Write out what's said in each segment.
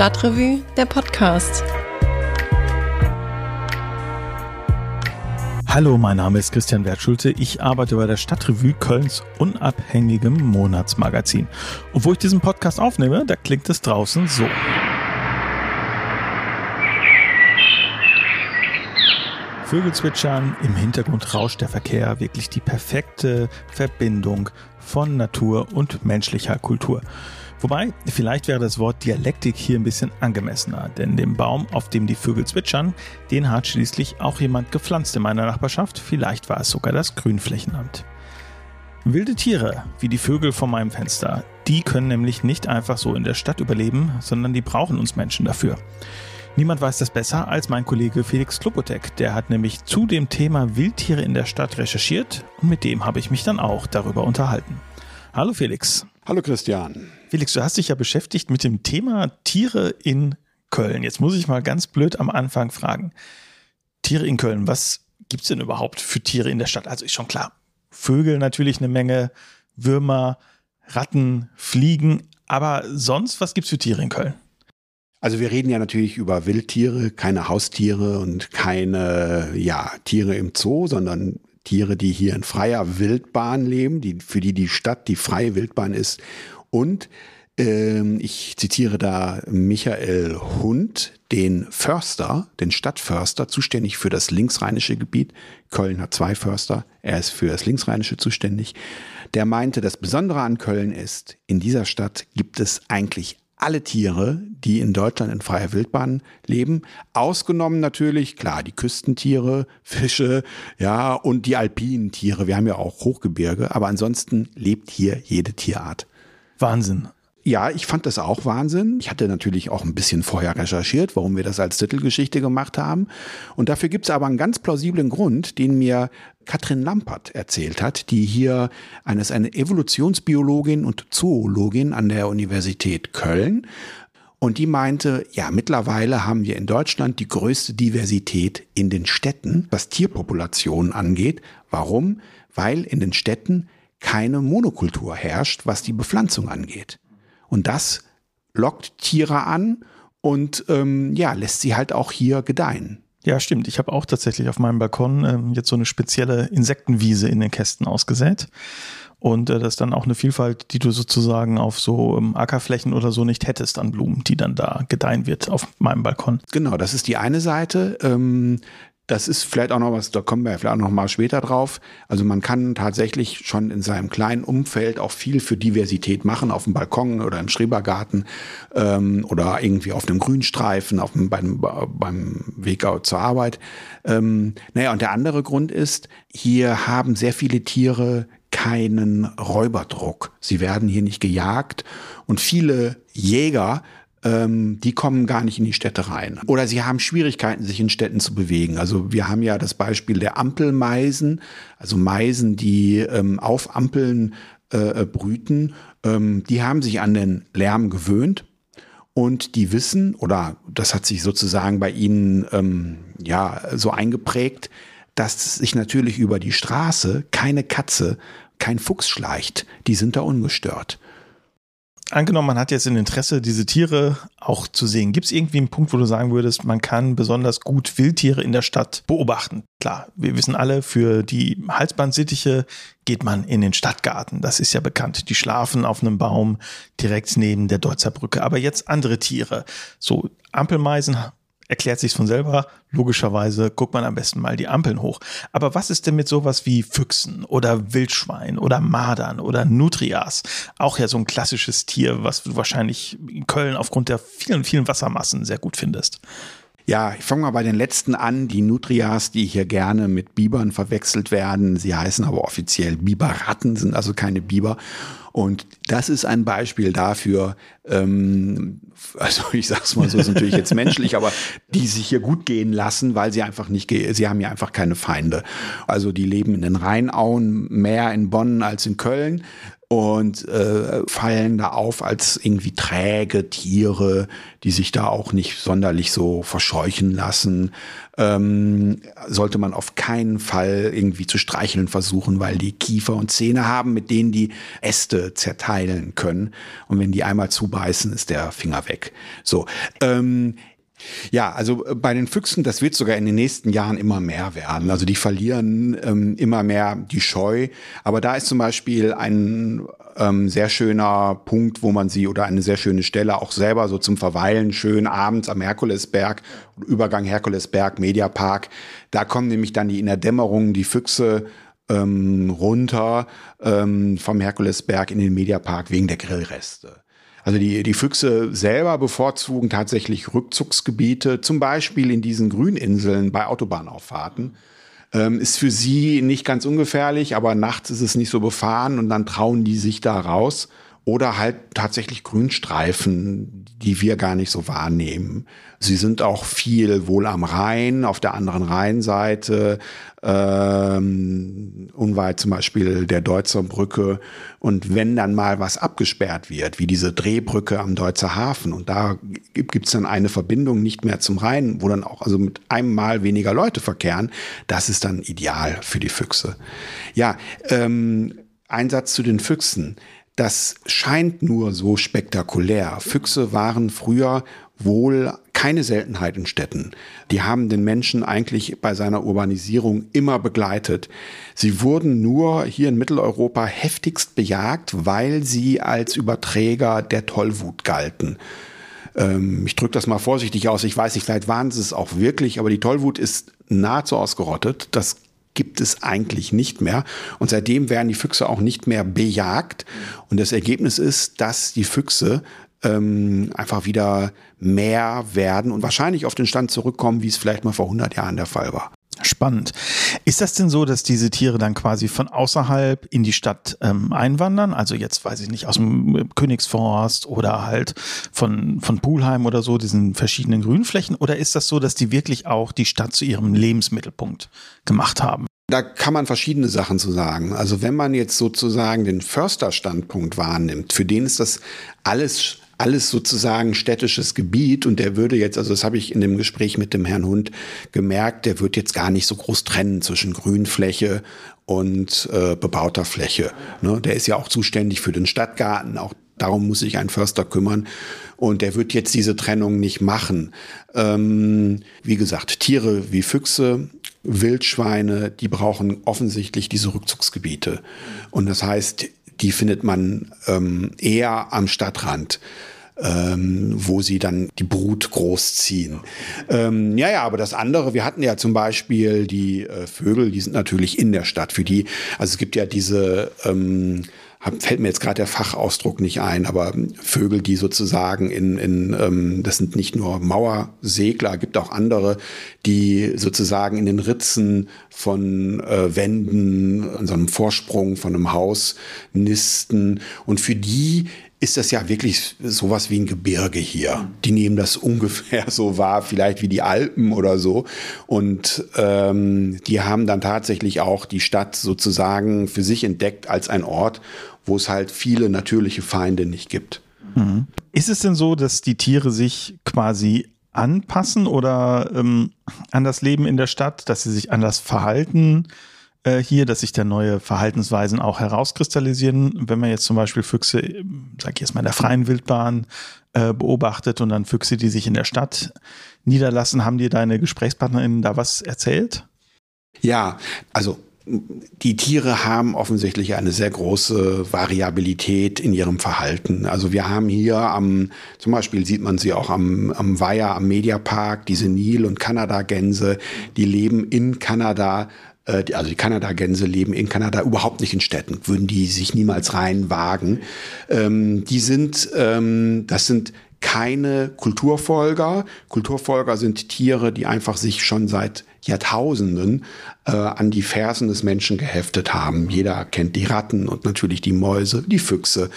Stadtrevue, der Podcast. Hallo, mein Name ist Christian Wertschulte. Ich arbeite bei der Stadtrevue Kölns unabhängigem Monatsmagazin. Und wo ich diesen Podcast aufnehme, da klingt es draußen so. Vögel zwitschern, im Hintergrund rauscht der Verkehr, wirklich die perfekte Verbindung von Natur und menschlicher Kultur. Wobei, vielleicht wäre das Wort Dialektik hier ein bisschen angemessener, denn den Baum, auf dem die Vögel zwitschern, den hat schließlich auch jemand gepflanzt in meiner Nachbarschaft, vielleicht war es sogar das Grünflächenamt. Wilde Tiere, wie die Vögel vor meinem Fenster, die können nämlich nicht einfach so in der Stadt überleben, sondern die brauchen uns Menschen dafür. Niemand weiß das besser als mein Kollege Felix Klopotek. Der hat nämlich zu dem Thema Wildtiere in der Stadt recherchiert und mit dem habe ich mich dann auch darüber unterhalten. Hallo Felix. Hallo Christian. Felix, du hast dich ja beschäftigt mit dem Thema Tiere in Köln. Jetzt muss ich mal ganz blöd am Anfang fragen. Tiere in Köln, was gibt es denn überhaupt für Tiere in der Stadt? Also ist schon klar, Vögel natürlich eine Menge, Würmer, Ratten, Fliegen, aber sonst, was gibt es für Tiere in Köln? Also wir reden ja natürlich über Wildtiere, keine Haustiere und keine ja, Tiere im Zoo, sondern Tiere, die hier in freier Wildbahn leben, die, für die die Stadt die freie Wildbahn ist. Und ähm, ich zitiere da Michael Hund, den Förster, den Stadtförster, zuständig für das linksrheinische Gebiet. Köln hat zwei Förster, er ist für das linksrheinische zuständig. Der meinte, das Besondere an Köln ist, in dieser Stadt gibt es eigentlich alle Tiere, die in Deutschland in freier Wildbahn leben, ausgenommen natürlich, klar, die Küstentiere, Fische, ja, und die alpinen Tiere. Wir haben ja auch Hochgebirge, aber ansonsten lebt hier jede Tierart. Wahnsinn. Ja, ich fand das auch Wahnsinn. Ich hatte natürlich auch ein bisschen vorher recherchiert, warum wir das als Titelgeschichte gemacht haben. Und dafür gibt es aber einen ganz plausiblen Grund, den mir Katrin Lampert erzählt hat, die hier eines eine Evolutionsbiologin und Zoologin an der Universität Köln. Und die meinte, ja, mittlerweile haben wir in Deutschland die größte Diversität in den Städten, was Tierpopulationen angeht. Warum? Weil in den Städten keine Monokultur herrscht, was die Bepflanzung angeht. Und das lockt Tiere an und ähm, ja, lässt sie halt auch hier gedeihen. Ja, stimmt. Ich habe auch tatsächlich auf meinem Balkon ähm, jetzt so eine spezielle Insektenwiese in den Kästen ausgesät. Und äh, das ist dann auch eine Vielfalt, die du sozusagen auf so ähm, Ackerflächen oder so nicht hättest an Blumen, die dann da gedeihen wird auf meinem Balkon. Genau, das ist die eine Seite. Ähm, das ist vielleicht auch noch was, da kommen wir vielleicht auch noch mal später drauf. Also man kann tatsächlich schon in seinem kleinen Umfeld auch viel für Diversität machen, auf dem Balkon oder im Schrebergarten ähm, oder irgendwie auf einem Grünstreifen, auf dem, beim, beim Weg zur Arbeit. Ähm, naja, und der andere Grund ist, hier haben sehr viele Tiere keinen Räuberdruck. Sie werden hier nicht gejagt und viele Jäger ähm, die kommen gar nicht in die Städte rein. Oder sie haben Schwierigkeiten, sich in Städten zu bewegen. Also wir haben ja das Beispiel der Ampelmeisen, also Meisen, die ähm, auf Ampeln äh, brüten. Ähm, die haben sich an den Lärm gewöhnt. Und die wissen, oder das hat sich sozusagen bei ihnen ähm, ja so eingeprägt, dass sich natürlich über die Straße keine Katze, kein Fuchs schleicht. Die sind da ungestört angenommen, man hat jetzt ein Interesse, diese Tiere auch zu sehen. Gibt es irgendwie einen Punkt, wo du sagen würdest, man kann besonders gut Wildtiere in der Stadt beobachten? Klar, wir wissen alle, für die Halsbandsittiche geht man in den Stadtgarten. Das ist ja bekannt. Die schlafen auf einem Baum direkt neben der Deutzer Brücke. Aber jetzt andere Tiere. So Ampelmeisen erklärt sich von selber. Logischerweise guckt man am besten mal die Ampeln hoch. Aber was ist denn mit sowas wie Füchsen oder Wildschwein oder Madern oder Nutrias? Auch ja so ein klassisches Tier, was du wahrscheinlich in Köln aufgrund der vielen, vielen Wassermassen sehr gut findest. Ja, ich fange mal bei den letzten an. Die Nutrias, die hier gerne mit Bibern verwechselt werden. Sie heißen aber offiziell Biberratten, sind also keine Biber. Und das ist ein Beispiel dafür, ähm, also ich sag's mal so, ist natürlich jetzt menschlich, aber die sich hier gut gehen lassen, weil sie einfach nicht, sie haben ja einfach keine Feinde. Also die leben in den Rheinauen mehr in Bonn als in Köln. Und äh, fallen da auf als irgendwie träge Tiere, die sich da auch nicht sonderlich so verscheuchen lassen. Ähm, sollte man auf keinen Fall irgendwie zu streicheln versuchen, weil die Kiefer und Zähne haben, mit denen die Äste zerteilen können. Und wenn die einmal zubeißen, ist der Finger weg. So. Ähm, ja, also äh, bei den Füchsen, das wird sogar in den nächsten Jahren immer mehr werden. Also die verlieren ähm, immer mehr die Scheu. Aber da ist zum Beispiel ein ähm, sehr schöner Punkt, wo man sie oder eine sehr schöne Stelle auch selber so zum Verweilen schön abends am Herkulesberg, Übergang Herkulesberg, Mediapark. Da kommen nämlich dann die in der Dämmerung die Füchse ähm, runter ähm, vom Herkulesberg in den Mediapark wegen der Grillreste. Also die, die Füchse selber bevorzugen tatsächlich Rückzugsgebiete, zum Beispiel in diesen Grüninseln bei Autobahnauffahrten. Ähm, ist für sie nicht ganz ungefährlich, aber nachts ist es nicht so befahren und dann trauen die sich da raus. Oder halt tatsächlich Grünstreifen, die wir gar nicht so wahrnehmen. Sie sind auch viel wohl am Rhein, auf der anderen Rheinseite, ähm, unweit zum Beispiel der Deutzer Brücke. Und wenn dann mal was abgesperrt wird, wie diese Drehbrücke am Deutzer Hafen, und da gibt es dann eine Verbindung nicht mehr zum Rhein, wo dann auch also mit einem Mal weniger Leute verkehren, das ist dann ideal für die Füchse. Ja, ähm, Einsatz zu den Füchsen. Das scheint nur so spektakulär. Füchse waren früher wohl keine Seltenheit in Städten. Die haben den Menschen eigentlich bei seiner Urbanisierung immer begleitet. Sie wurden nur hier in Mitteleuropa heftigst bejagt, weil sie als Überträger der Tollwut galten ähm, ich drücke das mal vorsichtig aus, ich weiß nicht, vielleicht waren sie es auch wirklich, aber die Tollwut ist nahezu ausgerottet. Das gibt es eigentlich nicht mehr. Und seitdem werden die Füchse auch nicht mehr bejagt. Und das Ergebnis ist, dass die Füchse ähm, einfach wieder mehr werden und wahrscheinlich auf den Stand zurückkommen, wie es vielleicht mal vor 100 Jahren der Fall war. Spannend. Ist das denn so, dass diese Tiere dann quasi von außerhalb in die Stadt ähm, einwandern? Also jetzt weiß ich nicht, aus dem Königsforst oder halt von, von Pulheim oder so, diesen verschiedenen Grünflächen? Oder ist das so, dass die wirklich auch die Stadt zu ihrem Lebensmittelpunkt gemacht haben? Da kann man verschiedene Sachen zu sagen. Also wenn man jetzt sozusagen den Försterstandpunkt wahrnimmt, für den ist das alles alles sozusagen städtisches Gebiet und der würde jetzt, also das habe ich in dem Gespräch mit dem Herrn Hund gemerkt, der wird jetzt gar nicht so groß trennen zwischen Grünfläche und äh, bebauter Fläche. Ne? Der ist ja auch zuständig für den Stadtgarten, auch darum muss sich ein Förster kümmern und der wird jetzt diese Trennung nicht machen. Ähm, wie gesagt, Tiere wie Füchse, Wildschweine, die brauchen offensichtlich diese Rückzugsgebiete. Und das heißt, die findet man ähm, eher am Stadtrand. Ähm, wo sie dann die Brut großziehen. Ähm, ja, ja, aber das andere, wir hatten ja zum Beispiel die äh, Vögel, die sind natürlich in der Stadt. Für die, also es gibt ja diese ähm, fällt mir jetzt gerade der Fachausdruck nicht ein, aber Vögel, die sozusagen in, in ähm, das sind nicht nur Mauersegler, gibt auch andere, die sozusagen in den Ritzen von äh, Wänden, an so einem Vorsprung von einem Haus nisten. Und für die ist das ja wirklich sowas wie ein Gebirge hier. Die nehmen das ungefähr so wahr, vielleicht wie die Alpen oder so. Und ähm, die haben dann tatsächlich auch die Stadt sozusagen für sich entdeckt als ein Ort, wo es halt viele natürliche Feinde nicht gibt. Mhm. Ist es denn so, dass die Tiere sich quasi anpassen oder ähm, an das Leben in der Stadt, dass sie sich anders verhalten? Äh, hier, dass sich da neue Verhaltensweisen auch herauskristallisieren. Wenn man jetzt zum Beispiel Füchse, sag ich jetzt mal, in der freien Wildbahn äh, beobachtet und dann Füchse, die sich in der Stadt niederlassen, haben dir deine GesprächspartnerInnen da was erzählt? Ja, also die Tiere haben offensichtlich eine sehr große Variabilität in ihrem Verhalten. Also wir haben hier am, zum Beispiel sieht man sie auch am, am Weiher, am Mediapark, diese Nil- und Kanada-Gänse, die leben in Kanada äh, also die Kanada-Gänse leben in Kanada überhaupt nicht in Städten, würden die sich niemals reinwagen. Ähm, die sind, ähm, das sind keine Kulturfolger. Kulturfolger sind Tiere, die einfach sich schon seit Jahrtausenden äh, an die Fersen des Menschen geheftet haben. Jeder kennt die Ratten und natürlich die Mäuse, die Füchse.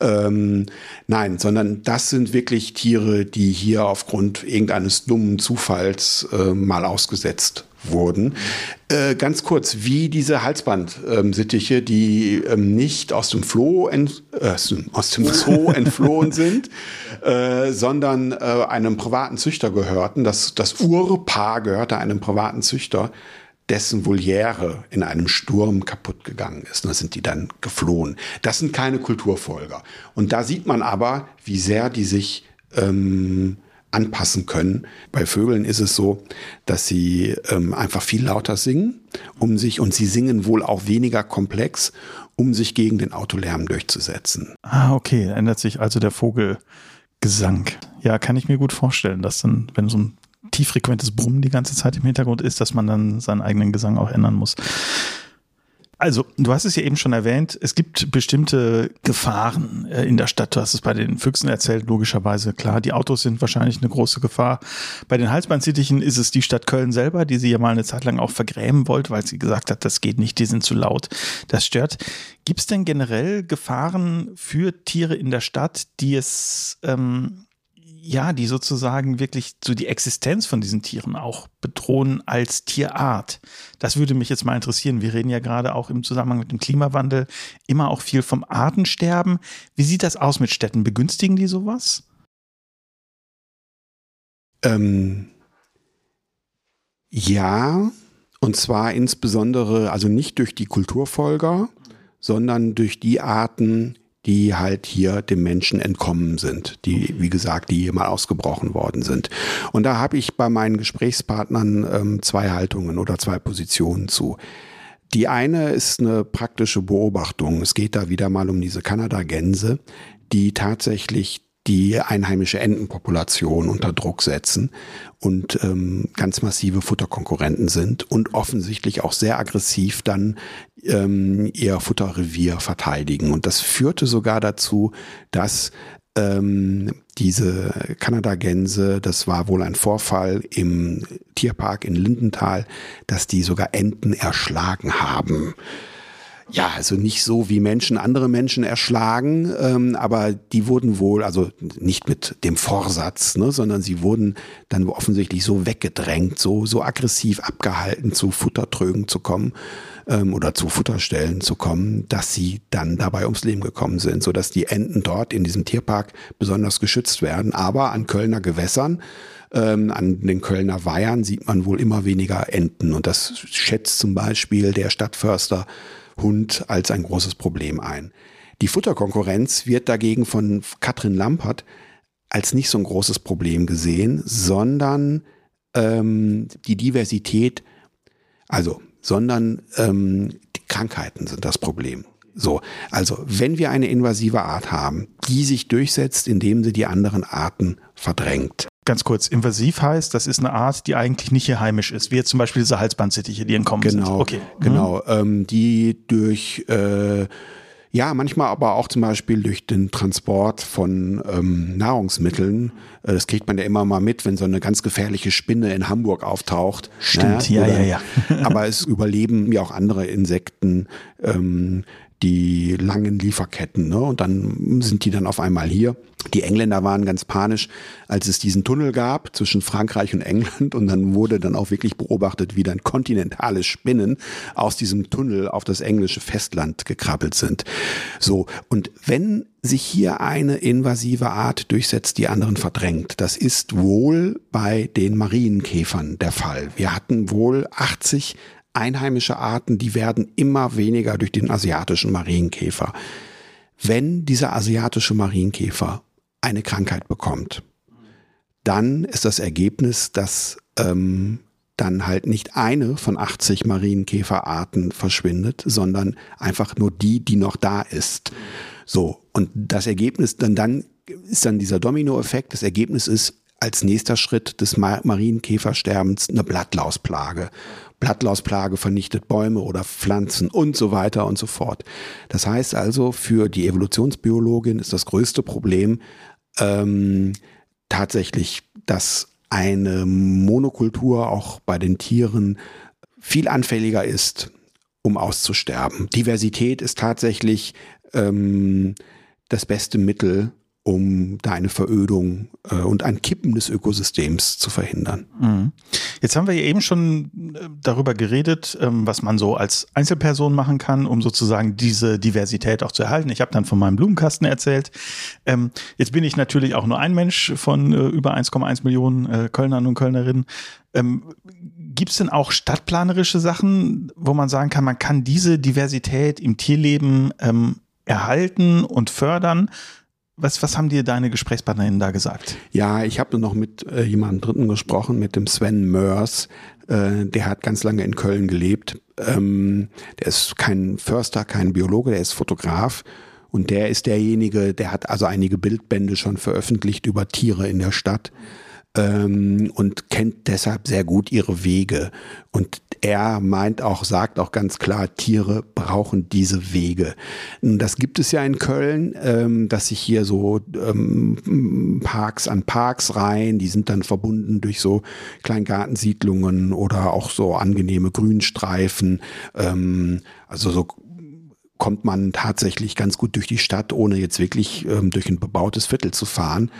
Ähm, nein, sondern das sind wirklich Tiere, die hier aufgrund irgendeines dummen Zufalls äh, mal ausgesetzt wurden. Äh, ganz kurz, wie diese Halsbandsittiche, ähm, die ähm, nicht aus dem Floh ent, äh, aus dem Zoo entflohen sind, äh, sondern äh, einem privaten Züchter gehörten. Das, das Urpaar gehörte einem privaten Züchter dessen Voliere in einem Sturm kaputt gegangen ist. Da sind die dann geflohen. Das sind keine Kulturfolger. Und da sieht man aber, wie sehr die sich ähm, anpassen können. Bei Vögeln ist es so, dass sie ähm, einfach viel lauter singen, um sich, und sie singen wohl auch weniger komplex, um sich gegen den Autolärm durchzusetzen. Ah, okay, ändert sich also der Vogelgesang. Ja, kann ich mir gut vorstellen, dass dann, wenn so ein tieffrequentes Brummen die ganze Zeit im Hintergrund ist, dass man dann seinen eigenen Gesang auch ändern muss. Also, du hast es ja eben schon erwähnt, es gibt bestimmte Gefahren äh, in der Stadt. Du hast es bei den Füchsen erzählt, logischerweise. Klar, die Autos sind wahrscheinlich eine große Gefahr. Bei den Halsbandsittichen ist es die Stadt Köln selber, die sie ja mal eine Zeit lang auch vergrämen wollte, weil sie gesagt hat, das geht nicht, die sind zu laut. Das stört. Gibt es denn generell Gefahren für Tiere in der Stadt, die es ähm, ja, die sozusagen wirklich so die Existenz von diesen Tieren auch bedrohen als Tierart. Das würde mich jetzt mal interessieren. Wir reden ja gerade auch im Zusammenhang mit dem Klimawandel immer auch viel vom Artensterben. Wie sieht das aus mit Städten? Begünstigen die sowas? Ähm, ja, und zwar insbesondere, also nicht durch die Kulturfolger, sondern durch die Arten, die halt hier dem Menschen entkommen sind, die, wie gesagt, die hier mal ausgebrochen worden sind. Und da habe ich bei meinen Gesprächspartnern ähm, zwei Haltungen oder zwei Positionen zu. Die eine ist eine praktische Beobachtung. Es geht da wieder mal um diese Kanada-Gänse, die tatsächlich die einheimische Entenpopulation unter Druck setzen und ähm, ganz massive Futterkonkurrenten sind und offensichtlich auch sehr aggressiv dann ähm, ihr Futterrevier verteidigen. Und das führte sogar dazu, dass ähm, diese Kanadagänse, das war wohl ein Vorfall im Tierpark in Lindenthal, dass die sogar Enten erschlagen haben. Ja, also nicht so wie Menschen andere Menschen erschlagen, ähm, aber die wurden wohl, also nicht mit dem Vorsatz, ne, sondern sie wurden dann offensichtlich so weggedrängt, so, so aggressiv abgehalten, zu Futtertrögen zu kommen ähm, oder zu Futterstellen zu kommen, dass sie dann dabei ums Leben gekommen sind, so dass die Enten dort in diesem Tierpark besonders geschützt werden, aber an Kölner Gewässern ähm, an den Kölner Weihern sieht man wohl immer weniger Enten. Und das schätzt zum Beispiel der Stadtförster Hund als ein großes Problem ein. Die Futterkonkurrenz wird dagegen von Katrin Lampert als nicht so ein großes Problem gesehen, sondern ähm, die Diversität, also, sondern ähm, die Krankheiten sind das Problem. So, also wenn wir eine invasive Art haben, die sich durchsetzt, indem sie die anderen Arten verdrängt, ganz kurz, invasiv heißt, das ist eine Art, die eigentlich nicht hier heimisch ist, wie jetzt zum Beispiel diese Halsbandsittiche, die entkommen genau, sind. Okay. Genau, mhm. ähm, die durch äh, ja, manchmal aber auch zum Beispiel durch den Transport von ähm, Nahrungsmitteln. Äh, das kriegt man ja immer mal mit, wenn so eine ganz gefährliche Spinne in Hamburg auftaucht. Stimmt, ne? ja, ja, ja. aber es überleben ja auch andere Insekten. Ähm, die langen Lieferketten. Ne? Und dann sind die dann auf einmal hier. Die Engländer waren ganz panisch, als es diesen Tunnel gab zwischen Frankreich und England. Und dann wurde dann auch wirklich beobachtet, wie dann kontinentale Spinnen aus diesem Tunnel auf das englische Festland gekrabbelt sind. So. Und wenn sich hier eine invasive Art durchsetzt, die anderen verdrängt. Das ist wohl bei den Marienkäfern der Fall. Wir hatten wohl 80 einheimische Arten, die werden immer weniger durch den asiatischen Marienkäfer. Wenn dieser asiatische Marienkäfer eine Krankheit bekommt, dann ist das Ergebnis, dass ähm, dann halt nicht eine von 80 Marienkäferarten verschwindet, sondern einfach nur die, die noch da ist. So. Und das Ergebnis dann, dann ist dann dieser Dominoeffekt. Das Ergebnis ist als nächster Schritt des Marienkäfersterbens eine Blattlausplage. Blattlausplage vernichtet Bäume oder Pflanzen und so weiter und so fort. Das heißt also, für die Evolutionsbiologin ist das größte Problem ähm, tatsächlich, dass eine Monokultur auch bei den Tieren viel anfälliger ist, um auszusterben. Diversität ist tatsächlich ähm, das beste Mittel, um da eine Verödung äh, und ein Kippen des Ökosystems zu verhindern. Mhm. Jetzt haben wir eben schon äh, darüber geredet, ähm, was man so als Einzelperson machen kann, um sozusagen diese Diversität auch zu erhalten. Ich habe dann von meinem Blumenkasten erzählt. Ähm, jetzt bin ich natürlich auch nur ein Mensch von äh, über 1,1 Millionen äh, Kölnern und Kölnerinnen. Ähm, Gibt es denn auch stadtplanerische Sachen, wo man sagen kann, man kann diese Diversität im Tierleben ähm, erhalten und fördern? Was, was haben dir deine Gesprächspartnerinnen da gesagt? Ja, ich habe noch mit äh, jemandem Dritten gesprochen, mit dem Sven Mörs. Äh, der hat ganz lange in Köln gelebt. Ähm, der ist kein Förster, kein Biologe, der ist Fotograf. Und der ist derjenige, der hat also einige Bildbände schon veröffentlicht über Tiere in der Stadt ähm, und kennt deshalb sehr gut ihre Wege. Und er meint auch, sagt auch ganz klar, Tiere brauchen diese Wege. Das gibt es ja in Köln, ähm, dass sich hier so ähm, Parks an Parks rein, die sind dann verbunden durch so Kleingartensiedlungen oder auch so angenehme Grünstreifen. Ähm, also so kommt man tatsächlich ganz gut durch die Stadt, ohne jetzt wirklich ähm, durch ein bebautes Viertel zu fahren.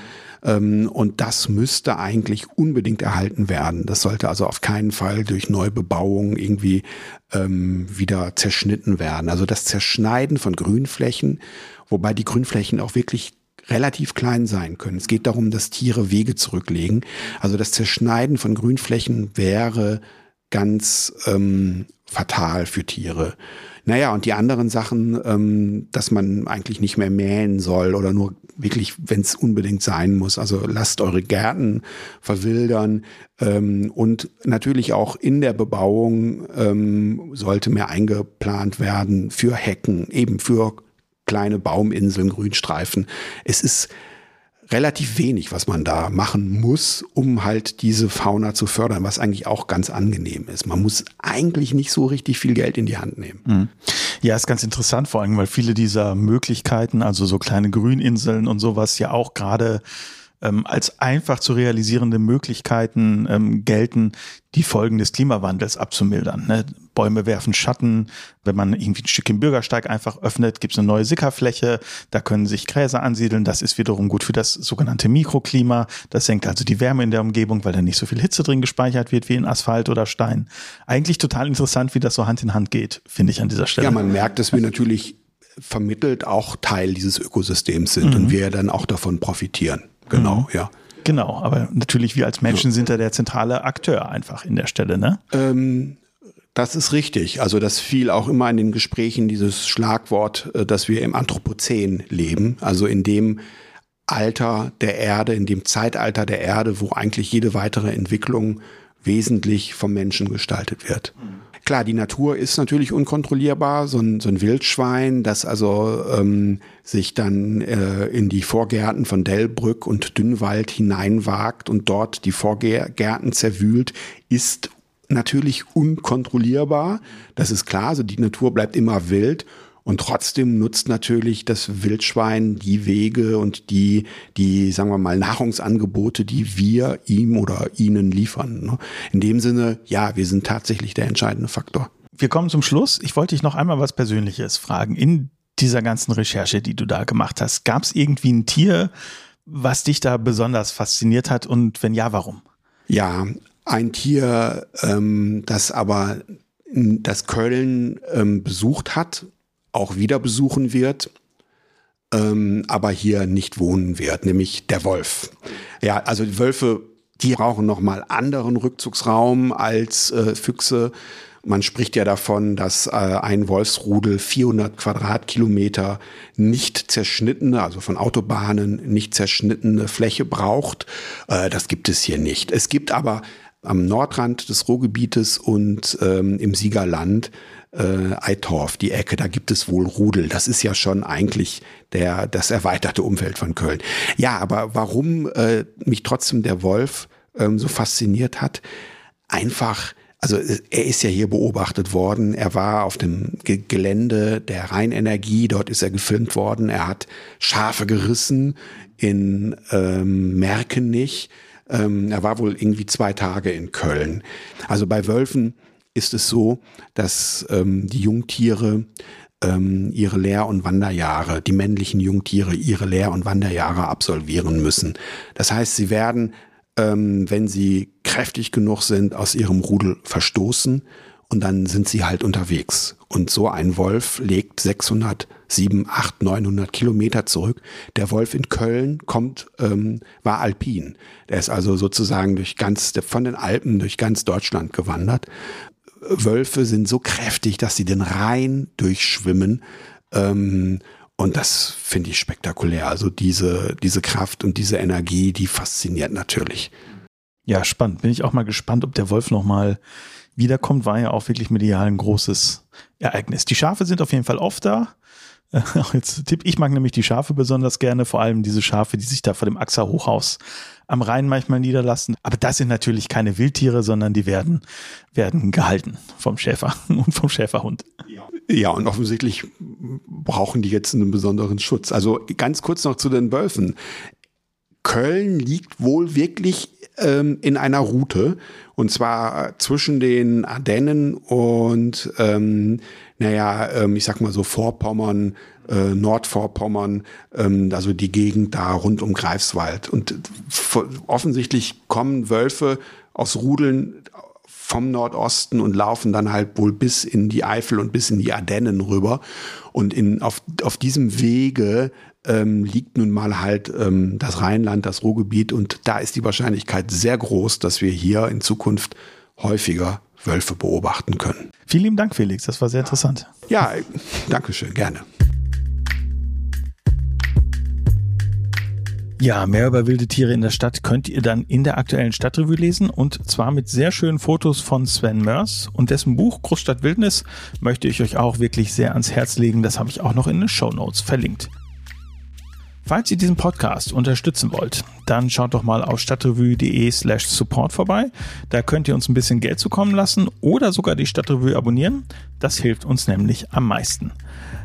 Ähm, und das müsste eigentlich unbedingt erhalten werden. Das sollte also auf keinen Fall durch Neubebauung irgendwie ähm, wieder zerschnitten werden. Also das Zerschneiden von Grünflächen, wobei die Grünflächen auch wirklich relativ klein sein können. Es geht darum, dass Tiere Wege zurücklegen. Also das Zerschneiden von Grünflächen wäre ganz ähm, fatal für Tiere. Naja, und die anderen Sachen, ähm, dass man eigentlich nicht mehr mähen soll oder nur wirklich, wenn es unbedingt sein muss. Also lasst eure Gärten verwildern ähm, und natürlich auch in der Bebauung ähm, sollte mehr eingeplant werden für Hecken, eben für kleine Bauminseln, Grünstreifen. Es ist relativ wenig, was man da machen muss, um halt diese Fauna zu fördern, was eigentlich auch ganz angenehm ist. Man muss eigentlich nicht so richtig viel Geld in die Hand nehmen. Mhm. Ja, ist ganz interessant, vor allem, weil viele dieser Möglichkeiten, also so kleine Grüninseln und sowas ja auch gerade ähm, als einfach zu realisierende Möglichkeiten ähm, gelten, die Folgen des Klimawandels abzumildern. Ne? Bäume werfen Schatten. Wenn man irgendwie ein Stück im Bürgersteig einfach öffnet, gibt es eine neue Sickerfläche. Da können sich Gräser ansiedeln. Das ist wiederum gut für das sogenannte Mikroklima. Das senkt also die Wärme in der Umgebung, weil da nicht so viel Hitze drin gespeichert wird wie in Asphalt oder Stein. Eigentlich total interessant, wie das so Hand in Hand geht, finde ich an dieser Stelle. Ja, man merkt, dass wir natürlich vermittelt auch Teil dieses Ökosystems sind mhm. und wir dann auch davon profitieren. Genau, mhm. ja. Genau, aber natürlich wir als Menschen sind da der zentrale Akteur einfach in der Stelle, ne? Ähm, das ist richtig. Also das fiel auch immer in den Gesprächen dieses Schlagwort, äh, dass wir im Anthropozän leben, also in dem Alter der Erde, in dem Zeitalter der Erde, wo eigentlich jede weitere Entwicklung wesentlich vom Menschen gestaltet wird. Mhm. Klar, die Natur ist natürlich unkontrollierbar. So ein, so ein Wildschwein, das also ähm, sich dann äh, in die Vorgärten von Delbrück und Dünnwald hineinwagt und dort die Vorgärten zerwühlt, ist natürlich unkontrollierbar. Das ist klar. Also die Natur bleibt immer wild. Und trotzdem nutzt natürlich das Wildschwein die Wege und die, die, sagen wir mal, Nahrungsangebote, die wir ihm oder ihnen liefern. Ne? In dem Sinne, ja, wir sind tatsächlich der entscheidende Faktor. Wir kommen zum Schluss. Ich wollte dich noch einmal was Persönliches fragen. In dieser ganzen Recherche, die du da gemacht hast, gab es irgendwie ein Tier, was dich da besonders fasziniert hat und wenn ja, warum? Ja, ein Tier, ähm, das aber das Köln ähm, besucht hat auch wieder besuchen wird, ähm, aber hier nicht wohnen wird, nämlich der Wolf. Ja, also die Wölfe, die brauchen nochmal anderen Rückzugsraum als äh, Füchse. Man spricht ja davon, dass äh, ein Wolfsrudel 400 Quadratkilometer nicht zerschnittene, also von Autobahnen nicht zerschnittene Fläche braucht. Äh, das gibt es hier nicht. Es gibt aber am Nordrand des Ruhrgebietes und ähm, im Siegerland äh, Eitorf, die Ecke, da gibt es wohl Rudel. Das ist ja schon eigentlich der, das erweiterte Umfeld von Köln. Ja, aber warum äh, mich trotzdem der Wolf ähm, so fasziniert hat, einfach, also äh, er ist ja hier beobachtet worden. Er war auf dem Ge Gelände der Rheinenergie, dort ist er gefilmt worden. Er hat Schafe gerissen in ähm, Merkenich. Ähm, er war wohl irgendwie zwei Tage in Köln. Also bei Wölfen ist es so, dass ähm, die Jungtiere ähm, ihre Lehr- und Wanderjahre, die männlichen Jungtiere ihre Lehr- und Wanderjahre absolvieren müssen. Das heißt, sie werden, ähm, wenn sie kräftig genug sind, aus ihrem Rudel verstoßen und dann sind sie halt unterwegs. Und so ein Wolf legt 600, 7, 8, 900 Kilometer zurück. Der Wolf in Köln kommt, ähm, war alpin. Der ist also sozusagen durch ganz, von den Alpen durch ganz Deutschland gewandert. Wölfe sind so kräftig, dass sie den Rhein durchschwimmen. Ähm, und das finde ich spektakulär. Also diese, diese Kraft und diese Energie, die fasziniert natürlich. Ja, spannend. Bin ich auch mal gespannt, ob der Wolf nochmal wiederkommt, war ja auch wirklich medial ein großes Ereignis. Die Schafe sind auf jeden Fall oft da. Äh, jetzt Tipp, ich mag nämlich die Schafe besonders gerne, vor allem diese Schafe, die sich da vor dem Axer Hochhaus am Rhein manchmal niederlassen. Aber das sind natürlich keine Wildtiere, sondern die werden, werden gehalten vom Schäfer und vom Schäferhund. Ja, und offensichtlich brauchen die jetzt einen besonderen Schutz. Also ganz kurz noch zu den Wölfen. Köln liegt wohl wirklich ähm, in einer Route und zwar zwischen den Ardennen und ähm, naja, ähm, ich sag mal so Vorpommern, äh, Nordvorpommern, ähm, also die Gegend da rund um Greifswald. Und offensichtlich kommen Wölfe aus Rudeln vom Nordosten und laufen dann halt wohl bis in die Eifel und bis in die Ardennen rüber. Und in, auf, auf diesem Wege ähm, liegt nun mal halt ähm, das Rheinland, das Ruhrgebiet und da ist die Wahrscheinlichkeit sehr groß, dass wir hier in Zukunft häufiger Wölfe beobachten können. Vielen lieben Dank, Felix. Das war sehr interessant. Ja, danke schön, gerne. Ja, mehr über wilde Tiere in der Stadt könnt ihr dann in der aktuellen Stadtrevue lesen und zwar mit sehr schönen Fotos von Sven Mörs und dessen Buch Großstadt Wildnis möchte ich euch auch wirklich sehr ans Herz legen. Das habe ich auch noch in den Show Notes verlinkt. Falls ihr diesen Podcast unterstützen wollt, dann schaut doch mal auf stadtrevue.de slash support vorbei. Da könnt ihr uns ein bisschen Geld zukommen lassen oder sogar die Stadtrevue abonnieren. Das hilft uns nämlich am meisten.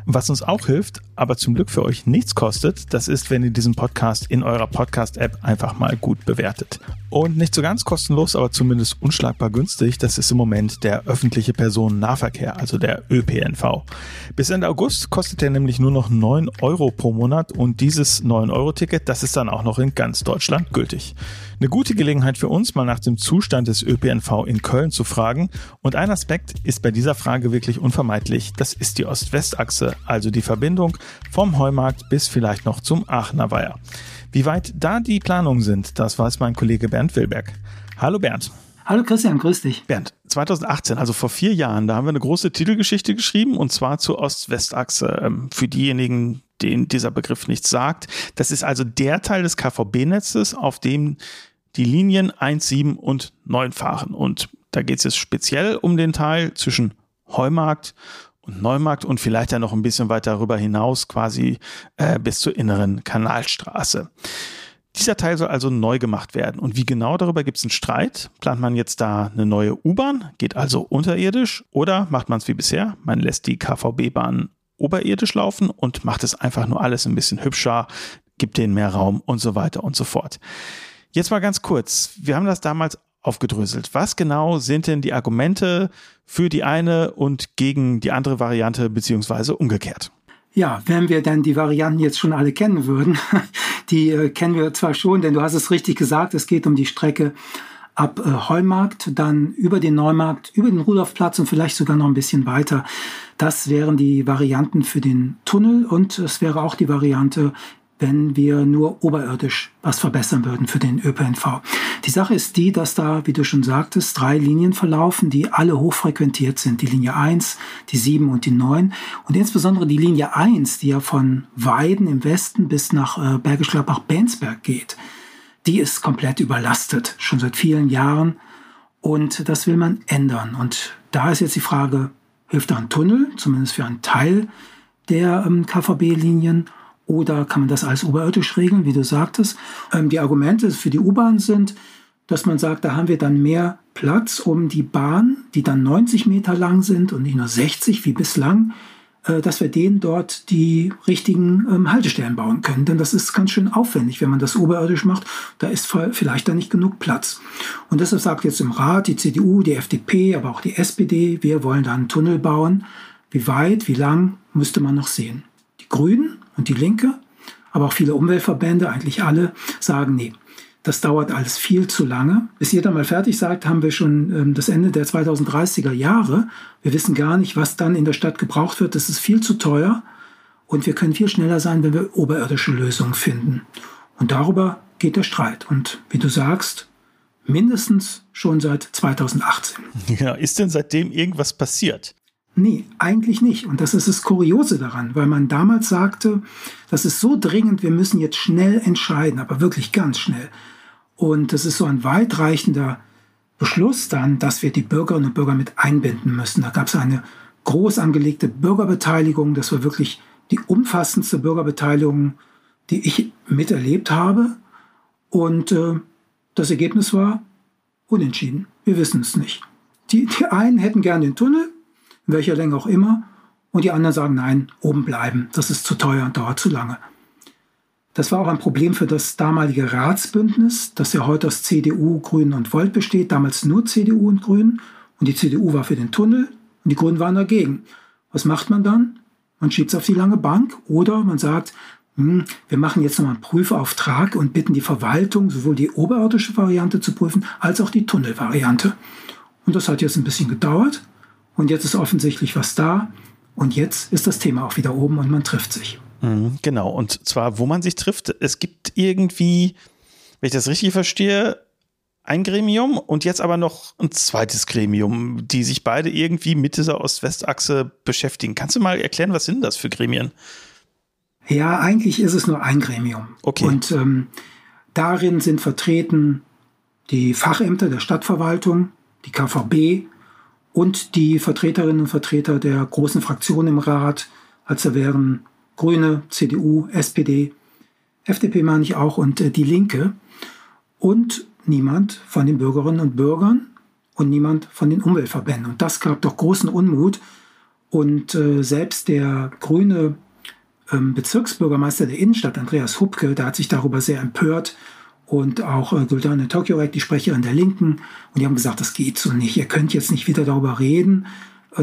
Was uns auch hilft, aber zum Glück für euch nichts kostet, das ist, wenn ihr diesen Podcast in eurer Podcast-App einfach mal gut bewertet. Und nicht so ganz kostenlos, aber zumindest unschlagbar günstig, das ist im Moment der öffentliche Personennahverkehr, also der ÖPNV. Bis Ende August kostet er nämlich nur noch 9 Euro pro Monat und dieses 9-Euro-Ticket, das ist dann auch noch in ganz Deutschland gültig. Eine gute Gelegenheit für uns, mal nach dem Zustand des ÖPNV in Köln zu fragen. Und ein Aspekt ist bei dieser Frage wirklich unvermeidlich. Das ist die Ost-West-Achse, also die Verbindung vom Heumarkt bis vielleicht noch zum Aachener Weiher. Wie weit da die Planungen sind, das weiß mein Kollege Bernd Wilberg. Hallo Bernd. Hallo Christian, grüß dich. Bernd, 2018, also vor vier Jahren, da haben wir eine große Titelgeschichte geschrieben und zwar zur Ost-West-Achse. Ähm, für diejenigen, denen dieser Begriff nichts sagt. Das ist also der Teil des KVB-Netzes, auf dem die Linien 1, 7 und 9 fahren. Und da geht es jetzt speziell um den Teil zwischen Heumarkt und Neumarkt und vielleicht ja noch ein bisschen weiter darüber hinaus, quasi äh, bis zur inneren Kanalstraße. Dieser Teil soll also neu gemacht werden. Und wie genau darüber gibt es einen Streit? Plant man jetzt da eine neue U-Bahn, geht also unterirdisch, oder macht man es wie bisher? Man lässt die KVB-Bahn oberirdisch laufen und macht es einfach nur alles ein bisschen hübscher, gibt denen mehr Raum und so weiter und so fort. Jetzt mal ganz kurz. Wir haben das damals aufgedröselt. Was genau sind denn die Argumente für die eine und gegen die andere Variante beziehungsweise umgekehrt? Ja, wenn wir denn die Varianten jetzt schon alle kennen würden, die äh, kennen wir zwar schon, denn du hast es richtig gesagt, es geht um die Strecke ab äh, Heumarkt, dann über den Neumarkt, über den Rudolfplatz und vielleicht sogar noch ein bisschen weiter. Das wären die Varianten für den Tunnel und es wäre auch die Variante, wenn wir nur oberirdisch was verbessern würden für den ÖPNV. Die Sache ist die, dass da, wie du schon sagtest, drei Linien verlaufen, die alle hochfrequentiert sind. Die Linie 1, die 7 und die 9. Und insbesondere die Linie 1, die ja von Weiden im Westen bis nach äh, Bergisch Gladbach-Bensberg geht die ist komplett überlastet, schon seit vielen Jahren. Und das will man ändern. Und da ist jetzt die Frage, hilft da ein Tunnel, zumindest für einen Teil der ähm, KVB-Linien? Oder kann man das alles oberirdisch regeln, wie du sagtest? Ähm, die Argumente für die U-Bahn sind, dass man sagt, da haben wir dann mehr Platz, um die Bahn, die dann 90 Meter lang sind und nicht nur 60 wie bislang, dass wir denen dort die richtigen ähm, Haltestellen bauen können. Denn das ist ganz schön aufwendig, wenn man das oberirdisch macht. Da ist vielleicht dann nicht genug Platz. Und deshalb sagt jetzt im Rat die CDU, die FDP, aber auch die SPD, wir wollen da einen Tunnel bauen. Wie weit, wie lang, müsste man noch sehen. Die Grünen und die Linke, aber auch viele Umweltverbände, eigentlich alle, sagen, nee, das dauert alles viel zu lange. Bis ihr dann mal fertig seid, haben wir schon ähm, das Ende der 2030er Jahre. Wir wissen gar nicht, was dann in der Stadt gebraucht wird. Das ist viel zu teuer. Und wir können viel schneller sein, wenn wir oberirdische Lösungen finden. Und darüber geht der Streit. Und wie du sagst, mindestens schon seit 2018. Ja, ist denn seitdem irgendwas passiert? Nee, eigentlich nicht. Und das ist das Kuriose daran, weil man damals sagte, das ist so dringend, wir müssen jetzt schnell entscheiden, aber wirklich ganz schnell. Und das ist so ein weitreichender Beschluss dann, dass wir die Bürgerinnen und Bürger mit einbinden müssen. Da gab es eine groß angelegte Bürgerbeteiligung. Das war wirklich die umfassendste Bürgerbeteiligung, die ich miterlebt habe. Und äh, das Ergebnis war unentschieden. Wir wissen es nicht. Die, die einen hätten gern den Tunnel, in welcher Länge auch immer, und die anderen sagen, nein, oben bleiben. Das ist zu teuer und dauert zu lange. Das war auch ein Problem für das damalige Ratsbündnis, das ja heute aus CDU, Grünen und Volt besteht, damals nur CDU und Grünen. Und die CDU war für den Tunnel und die Grünen waren dagegen. Was macht man dann? Man schiebt es auf die lange Bank oder man sagt, hm, wir machen jetzt nochmal einen Prüfauftrag und bitten die Verwaltung, sowohl die oberirdische Variante zu prüfen, als auch die Tunnelvariante. Und das hat jetzt ein bisschen gedauert. Und jetzt ist offensichtlich was da. Und jetzt ist das Thema auch wieder oben und man trifft sich. Mhm, genau, und zwar, wo man sich trifft, es gibt irgendwie, wenn ich das richtig verstehe, ein Gremium und jetzt aber noch ein zweites Gremium, die sich beide irgendwie mit dieser Ost-West-Achse beschäftigen. Kannst du mal erklären, was sind das für Gremien? Ja, eigentlich ist es nur ein Gremium. Okay. Und ähm, darin sind vertreten die Fachämter der Stadtverwaltung, die KVB und die Vertreterinnen und Vertreter der großen Fraktionen im Rat. Also wären Grüne, CDU, SPD, FDP meine ich auch und äh, die Linke und niemand von den Bürgerinnen und Bürgern und niemand von den Umweltverbänden. Und das gab doch großen Unmut. Und äh, selbst der grüne ähm, Bezirksbürgermeister der Innenstadt, Andreas Hubke, der hat sich darüber sehr empört. Und auch äh, Guldane Tokyorek, die Sprecherin der Linken. Und die haben gesagt, das geht so nicht. Ihr könnt jetzt nicht wieder darüber reden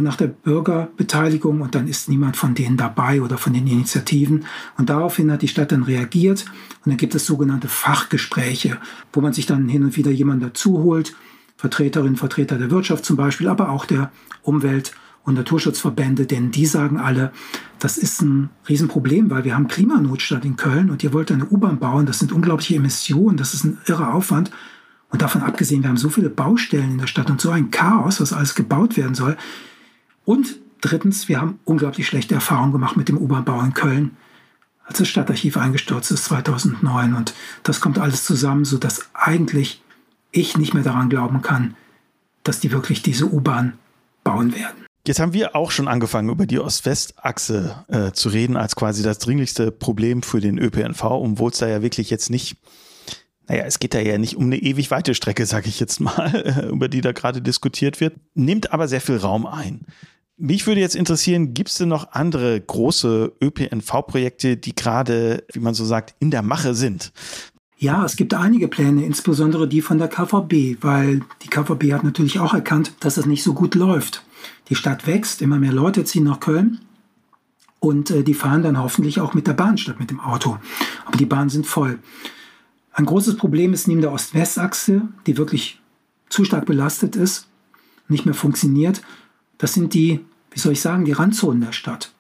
nach der Bürgerbeteiligung und dann ist niemand von denen dabei oder von den Initiativen. Und daraufhin hat die Stadt dann reagiert und dann gibt es sogenannte Fachgespräche, wo man sich dann hin und wieder jemanden dazu holt, Vertreterinnen, Vertreter der Wirtschaft zum Beispiel, aber auch der Umwelt- und Naturschutzverbände, denn die sagen alle, das ist ein Riesenproblem, weil wir haben Klimanotstand in Köln und ihr wollt eine U-Bahn bauen, das sind unglaubliche Emissionen, das ist ein irrer Aufwand. Und davon abgesehen, wir haben so viele Baustellen in der Stadt und so ein Chaos, was alles gebaut werden soll. Und drittens, wir haben unglaublich schlechte Erfahrungen gemacht mit dem U-Bahn-Bau in Köln, als das Stadtarchiv eingestürzt ist 2009. Und das kommt alles zusammen, sodass eigentlich ich nicht mehr daran glauben kann, dass die wirklich diese U-Bahn bauen werden. Jetzt haben wir auch schon angefangen, über die Ost-West-Achse äh, zu reden, als quasi das dringlichste Problem für den ÖPNV, obwohl es da ja wirklich jetzt nicht naja, es geht da ja nicht um eine ewig weite Strecke, sage ich jetzt mal, über die da gerade diskutiert wird, nimmt aber sehr viel Raum ein. Mich würde jetzt interessieren, gibt es denn noch andere große ÖPNV-Projekte, die gerade, wie man so sagt, in der Mache sind? Ja, es gibt einige Pläne, insbesondere die von der KVB, weil die KVB hat natürlich auch erkannt, dass es nicht so gut läuft. Die Stadt wächst, immer mehr Leute ziehen nach Köln und äh, die fahren dann hoffentlich auch mit der Bahn statt mit dem Auto. Aber die Bahnen sind voll. Ein großes Problem ist neben der Ost-West-Achse, die wirklich zu stark belastet ist, nicht mehr funktioniert. Das sind die, wie soll ich sagen, die Randzonen der Stadt.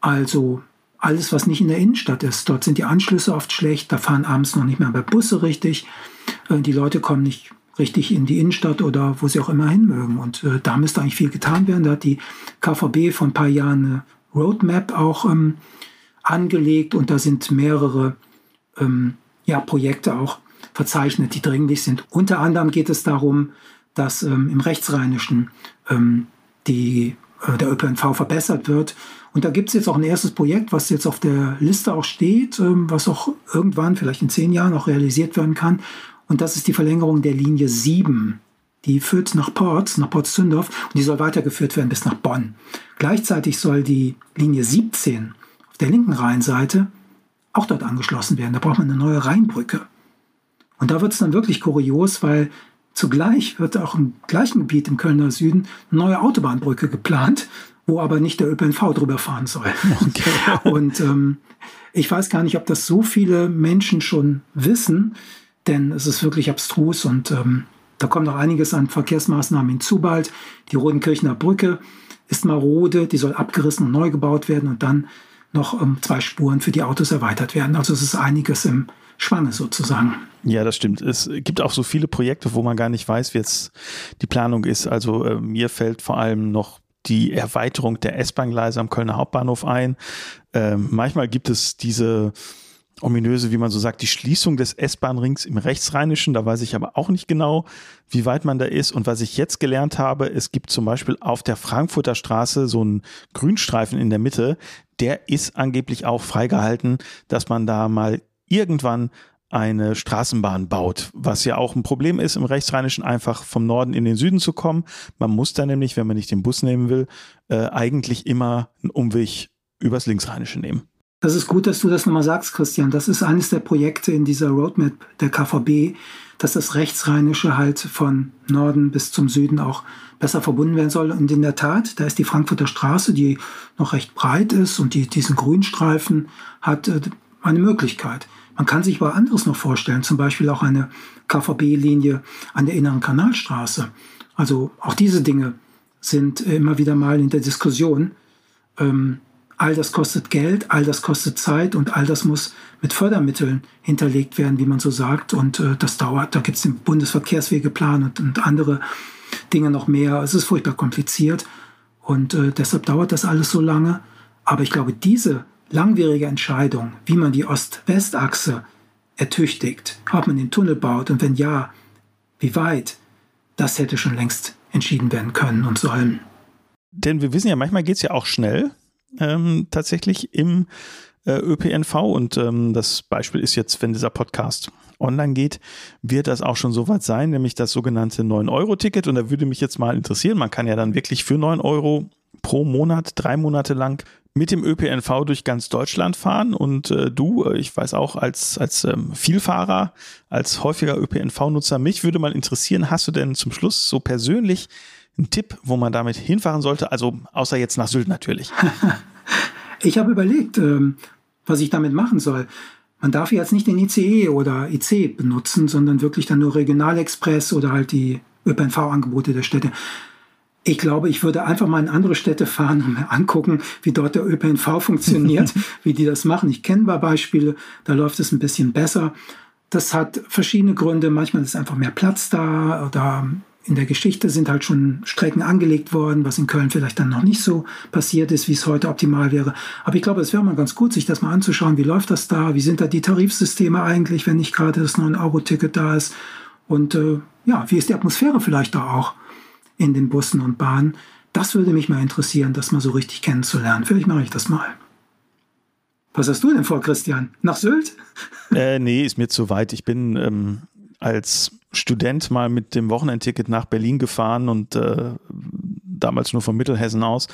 Also alles, was nicht in der Innenstadt ist. Dort sind die Anschlüsse oft schlecht, da fahren abends noch nicht mehr bei Busse richtig. Äh, die Leute kommen nicht richtig in die Innenstadt oder wo sie auch immer hin mögen. Und äh, da müsste eigentlich viel getan werden. Da hat die KVB vor ein paar Jahren eine Roadmap auch ähm, angelegt und da sind mehrere ähm, ja, Projekte auch verzeichnet, die dringlich sind. Unter anderem geht es darum, dass ähm, im Rechtsrheinischen ähm, die, äh, der ÖPNV verbessert wird. Und da gibt es jetzt auch ein erstes Projekt, was jetzt auf der Liste auch steht, ähm, was auch irgendwann, vielleicht in zehn Jahren, auch realisiert werden kann. Und das ist die Verlängerung der Linie 7. Die führt nach Ports, nach Portszündorf und die soll weitergeführt werden bis nach Bonn. Gleichzeitig soll die Linie 17 auf der linken Rheinseite auch dort angeschlossen werden. Da braucht man eine neue Rheinbrücke. Und da wird es dann wirklich kurios, weil zugleich wird auch im gleichen Gebiet im Kölner Süden eine neue Autobahnbrücke geplant. wo aber nicht der ÖPNV drüber fahren soll. Okay. Und ähm, ich weiß gar nicht, ob das so viele Menschen schon wissen, denn es ist wirklich abstrus und ähm, da kommt noch einiges an Verkehrsmaßnahmen hinzu bald. Die Rodenkirchener Brücke ist marode, die soll abgerissen und neu gebaut werden und dann noch um zwei Spuren für die Autos erweitert werden. Also es ist einiges im Schwange sozusagen. Ja, das stimmt. Es gibt auch so viele Projekte, wo man gar nicht weiß, wie jetzt die Planung ist. Also äh, mir fällt vor allem noch die Erweiterung der S-Bahn-Gleise am Kölner Hauptbahnhof ein. Ähm, manchmal gibt es diese ominöse, wie man so sagt, die Schließung des S-Bahn-Rings im Rechtsrheinischen. Da weiß ich aber auch nicht genau, wie weit man da ist. Und was ich jetzt gelernt habe, es gibt zum Beispiel auf der Frankfurter Straße so einen Grünstreifen in der Mitte. Der ist angeblich auch freigehalten, dass man da mal irgendwann eine Straßenbahn baut, was ja auch ein Problem ist, im Rechtsrheinischen einfach vom Norden in den Süden zu kommen. Man muss da nämlich, wenn man nicht den Bus nehmen will, äh, eigentlich immer einen Umweg übers Linksrheinische nehmen. Das ist gut, dass du das nochmal sagst, Christian. Das ist eines der Projekte in dieser Roadmap der KVB, dass das Rechtsrheinische halt von Norden bis zum Süden auch besser verbunden werden soll. Und in der Tat, da ist die Frankfurter Straße, die noch recht breit ist und die diesen Grünstreifen hat, äh, eine Möglichkeit. Man kann sich aber anderes noch vorstellen, zum Beispiel auch eine KVB-Linie an der Inneren Kanalstraße. Also auch diese Dinge sind immer wieder mal in der Diskussion. Ähm, all das kostet Geld, all das kostet Zeit und all das muss mit Fördermitteln hinterlegt werden, wie man so sagt. Und äh, das dauert. Da gibt es den Bundesverkehrswegeplan und, und, andere Dinge noch mehr. Es ist furchtbar kompliziert und äh, deshalb dauert das alles so lange. Aber ich glaube, diese langwierige Entscheidung, wie man die Ost-West-Achse ertüchtigt, ob man den Tunnel baut und wenn ja, wie weit, das hätte schon längst entschieden werden können und sollen. Denn wir wissen ja, manchmal geht es ja auch schnell, ähm, tatsächlich im äh, ÖPNV. Und ähm, das Beispiel ist jetzt, wenn dieser Podcast online geht, wird das auch schon soweit sein, nämlich das sogenannte 9-Euro-Ticket. Und da würde mich jetzt mal interessieren, man kann ja dann wirklich für 9 Euro pro Monat, drei Monate lang mit dem ÖPNV durch ganz Deutschland fahren. Und äh, du, äh, ich weiß auch, als, als ähm, Vielfahrer, als häufiger ÖPNV-Nutzer, mich würde mal interessieren, hast du denn zum Schluss so persönlich einen Tipp, wo man damit hinfahren sollte? Also außer jetzt nach Sylt natürlich. ich habe überlegt, ähm, was ich damit machen soll. Man darf jetzt nicht den ICE oder IC benutzen, sondern wirklich dann nur Regionalexpress oder halt die ÖPNV-Angebote der Städte. Ich glaube, ich würde einfach mal in andere Städte fahren und mir angucken, wie dort der ÖPNV funktioniert, wie die das machen. Ich kenne ein Beispiele, da läuft es ein bisschen besser. Das hat verschiedene Gründe. Manchmal ist einfach mehr Platz da oder in der Geschichte sind halt schon Strecken angelegt worden, was in Köln vielleicht dann noch nicht so passiert ist, wie es heute optimal wäre. Aber ich glaube, es wäre mal ganz gut, sich das mal anzuschauen. Wie läuft das da? Wie sind da die Tarifsysteme eigentlich, wenn nicht gerade das 9-Euro-Ticket da ist? Und äh, ja, wie ist die Atmosphäre vielleicht da auch? in den Bussen und Bahnen. Das würde mich mal interessieren, das mal so richtig kennenzulernen. Vielleicht mache ich das mal. Was hast du denn vor, Christian? Nach Sylt? Äh, nee, ist mir zu weit. Ich bin ähm, als Student mal mit dem Wochenendticket nach Berlin gefahren und äh, damals nur von Mittelhessen aus.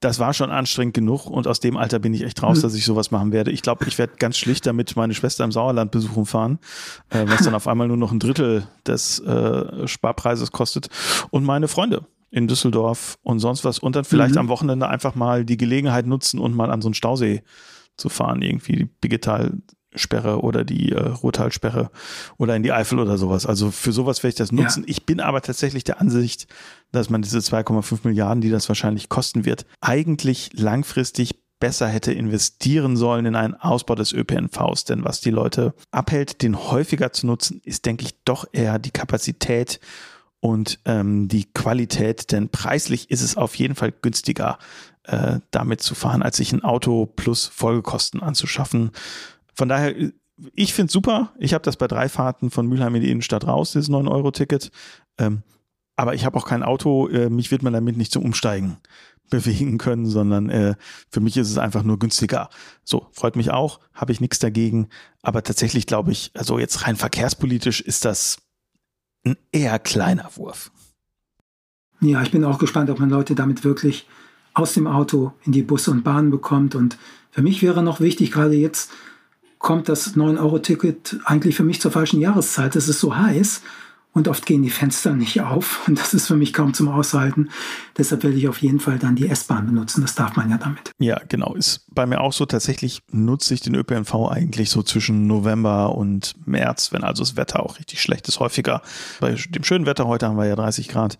Das war schon anstrengend genug und aus dem Alter bin ich echt raus, mhm. dass ich sowas machen werde. Ich glaube, ich werde ganz schlicht damit meine Schwester im Sauerland besuchen fahren, äh, was dann auf einmal nur noch ein Drittel des äh, Sparpreises kostet. Und meine Freunde in Düsseldorf und sonst was und dann vielleicht mhm. am Wochenende einfach mal die Gelegenheit nutzen und mal an so einen Stausee zu fahren, irgendwie die Bigetal Sperre oder die äh, Ruhrtalsperre oder in die Eifel oder sowas. Also für sowas werde ich das nutzen. Ja. Ich bin aber tatsächlich der Ansicht, dass man diese 2,5 Milliarden, die das wahrscheinlich kosten wird, eigentlich langfristig besser hätte investieren sollen in einen Ausbau des ÖPNVs. Denn was die Leute abhält, den häufiger zu nutzen, ist, denke ich, doch eher die Kapazität und ähm, die Qualität. Denn preislich ist es auf jeden Fall günstiger, äh, damit zu fahren, als sich ein Auto plus Folgekosten anzuschaffen. Von daher, ich finde es super. Ich habe das bei drei Fahrten von Mülheim in die Innenstadt raus, dieses 9-Euro-Ticket. Ähm, aber ich habe auch kein Auto. Äh, mich wird man damit nicht zum Umsteigen bewegen können, sondern äh, für mich ist es einfach nur günstiger. So, freut mich auch, habe ich nichts dagegen. Aber tatsächlich glaube ich, also jetzt rein verkehrspolitisch ist das ein eher kleiner Wurf. Ja, ich bin auch gespannt, ob man Leute damit wirklich aus dem Auto in die Busse und Bahnen bekommt. Und für mich wäre noch wichtig, gerade jetzt, kommt das 9-Euro-Ticket eigentlich für mich zur falschen Jahreszeit. Es ist so heiß und oft gehen die Fenster nicht auf und das ist für mich kaum zum Aushalten. Deshalb werde ich auf jeden Fall dann die S-Bahn benutzen. Das darf man ja damit. Ja, genau. Ist bei mir auch so. Tatsächlich nutze ich den ÖPNV eigentlich so zwischen November und März, wenn also das Wetter auch richtig schlecht ist. Häufiger bei dem schönen Wetter, heute haben wir ja 30 Grad,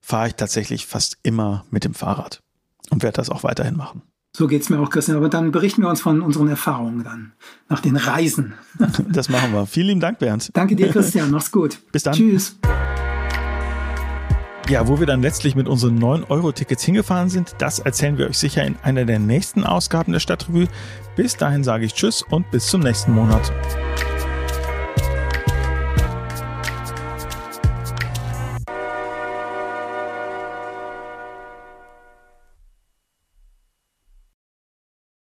fahre ich tatsächlich fast immer mit dem Fahrrad und werde das auch weiterhin machen. So geht es mir auch, Christian. Aber dann berichten wir uns von unseren Erfahrungen dann nach den Reisen. das machen wir. Vielen lieben Dank, Bernd. Danke dir, Christian. Mach's gut. Bis dann. Tschüss. Ja, wo wir dann letztlich mit unseren 9-Euro-Tickets hingefahren sind, das erzählen wir euch sicher in einer der nächsten Ausgaben der Stadtrevue. Bis dahin sage ich Tschüss und bis zum nächsten Monat.